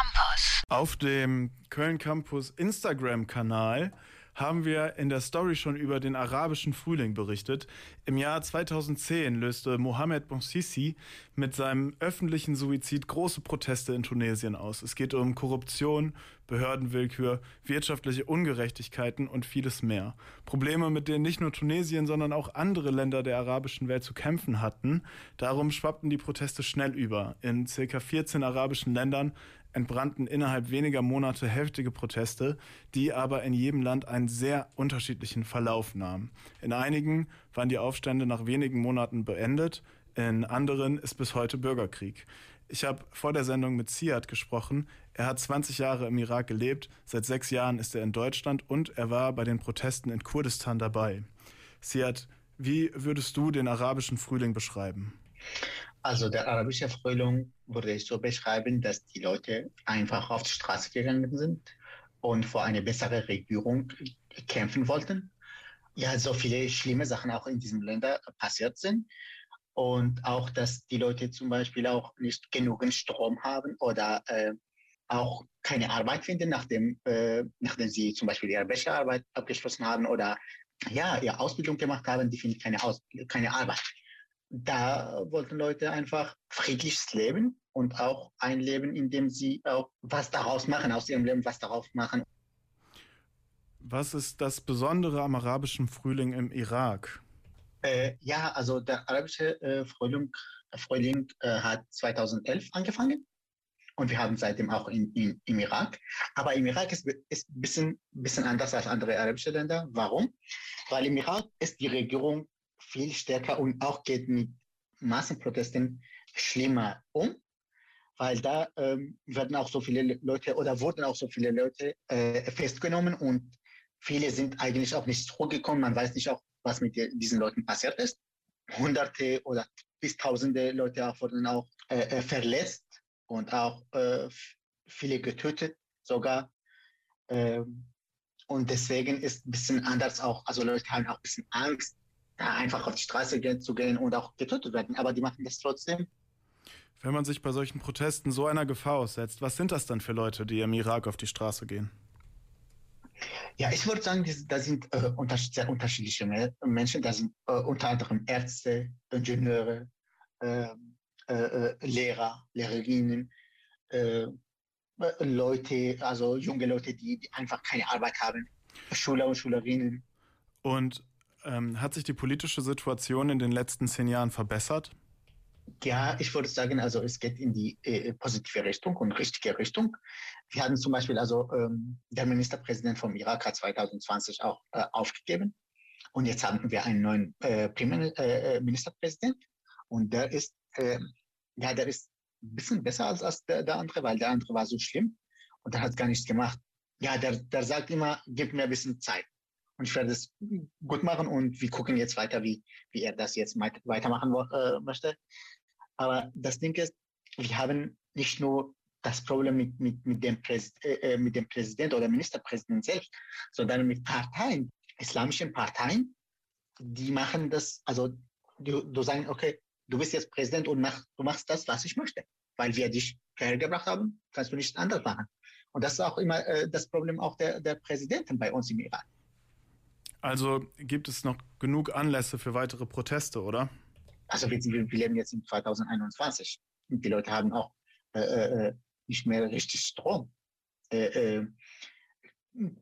Campus. Auf dem Köln Campus Instagram-Kanal haben wir in der Story schon über den arabischen Frühling berichtet. Im Jahr 2010 löste Mohamed Bouazizi mit seinem öffentlichen Suizid große Proteste in Tunesien aus. Es geht um Korruption, Behördenwillkür, wirtschaftliche Ungerechtigkeiten und vieles mehr. Probleme, mit denen nicht nur Tunesien, sondern auch andere Länder der arabischen Welt zu kämpfen hatten. Darum schwappten die Proteste schnell über. In circa 14 arabischen Ländern entbrannten innerhalb weniger Monate heftige Proteste, die aber in jedem Land einen sehr unterschiedlichen Verlauf nahmen. In einigen waren die Aufstände nach wenigen Monaten beendet, in anderen ist bis heute Bürgerkrieg. Ich habe vor der Sendung mit Ziad gesprochen. Er hat 20 Jahre im Irak gelebt, seit sechs Jahren ist er in Deutschland und er war bei den Protesten in Kurdistan dabei. Ziad, wie würdest du den arabischen Frühling beschreiben? Also der arabische Frühling würde ich so beschreiben, dass die Leute einfach auf die Straße gegangen sind und vor eine bessere Regierung kämpfen wollten. Ja, so viele schlimme Sachen auch in diesen Ländern passiert sind. Und auch, dass die Leute zum Beispiel auch nicht genügend Strom haben oder äh, auch keine Arbeit finden, nachdem, äh, nachdem sie zum Beispiel ihre Bachelorarbeit abgeschlossen haben oder ja, ihre Ausbildung gemacht haben, die finden keine, Aus keine Arbeit da wollten Leute einfach friedliches Leben und auch ein Leben, in dem sie auch was daraus machen, aus ihrem Leben was daraus machen. Was ist das Besondere am arabischen Frühling im Irak? Äh, ja, also der arabische äh, Frühling, Frühling äh, hat 2011 angefangen und wir haben seitdem auch in, in, im Irak. Aber im Irak ist es ein bisschen, bisschen anders als andere arabische Länder. Warum? Weil im Irak ist die Regierung viel stärker und auch geht mit Massenprotesten schlimmer um, weil da ähm, werden auch so viele Leute oder wurden auch so viele Leute äh, festgenommen und viele sind eigentlich auch nicht zurückgekommen. Man weiß nicht auch, was mit diesen Leuten passiert ist. Hunderte oder bis Tausende Leute auch wurden auch äh, äh verletzt und auch äh, viele getötet sogar. Ähm, und deswegen ist ein bisschen anders auch, also Leute haben auch ein bisschen Angst, da einfach auf die Straße zu gehen und auch getötet werden. Aber die machen das trotzdem. Wenn man sich bei solchen Protesten so einer Gefahr aussetzt, was sind das dann für Leute, die im Irak auf die Straße gehen? Ja, ich würde sagen, da sind äh, sehr unterschiedliche Menschen. Da sind äh, unter anderem Ärzte, Ingenieure, ähm, äh, äh, Lehrer, Lehrerinnen, äh, Leute, also junge Leute, die, die einfach keine Arbeit haben, Schüler und Schülerinnen. Und ähm, hat sich die politische Situation in den letzten zehn Jahren verbessert? Ja, ich würde sagen, also es geht in die äh, positive Richtung und richtige Richtung. Wir hatten zum Beispiel, also ähm, der Ministerpräsident vom Irak hat 2020 auch äh, aufgegeben und jetzt haben wir einen neuen äh, Premierministerpräsident äh, und der ist, ähm, ja, der ist ein bisschen besser als, als der, der, andere, weil der andere war so schlimm und der hat gar nichts gemacht. Ja, der, der sagt immer, gib mir ein bisschen Zeit und ich werde es gut machen und wir gucken jetzt weiter, wie, wie er das jetzt weitermachen äh, möchte. Aber das Ding ist, wir haben nicht nur das Problem mit, mit, mit, dem, Präs äh, äh mit dem Präsident oder Ministerpräsident selbst, sondern mit Parteien, islamischen Parteien, die machen das, also du, du sagen, okay, du bist jetzt Präsident und mach, du machst das, was ich möchte. Weil wir dich hergebracht haben, kannst du nicht anders machen. Und das ist auch immer äh, das Problem auch der, der Präsidenten bei uns im Iran. Also gibt es noch genug Anlässe für weitere Proteste, oder? Also wir, wir leben jetzt in 2021 und die Leute haben auch äh, äh, nicht mehr richtig Strom. Äh, äh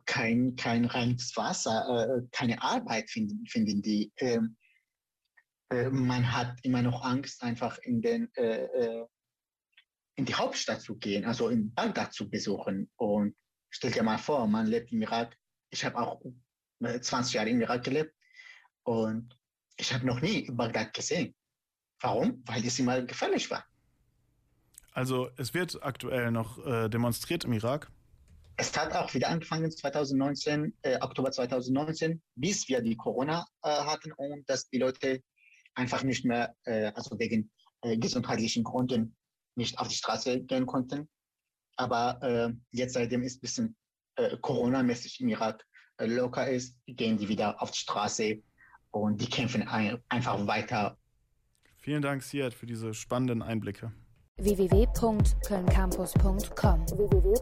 kein, kein reines Wasser, äh, keine Arbeit finden, finden die. Ähm, äh, man hat immer noch Angst, einfach in, den, in die Hauptstadt zu gehen, also in Bagdad zu besuchen. Und stell dir mal vor, man lebt im Irak. Ich habe auch 20 Jahre im Irak gelebt und ich habe noch nie Bagdad gesehen. Warum? Weil es immer gefährlich war. Also es wird aktuell noch äh, demonstriert im Irak? Es hat auch wieder angefangen 2019, äh, Oktober 2019, bis wir die Corona äh, hatten und dass die Leute einfach nicht mehr, äh, also wegen äh, gesundheitlichen Gründen nicht auf die Straße gehen konnten. Aber äh, jetzt seitdem ist ein bisschen Corona-mäßig im Irak locker ist, gehen die wieder auf die Straße und die kämpfen ein, einfach weiter. Vielen Dank, Siad, für diese spannenden Einblicke. www.kölncampus.com www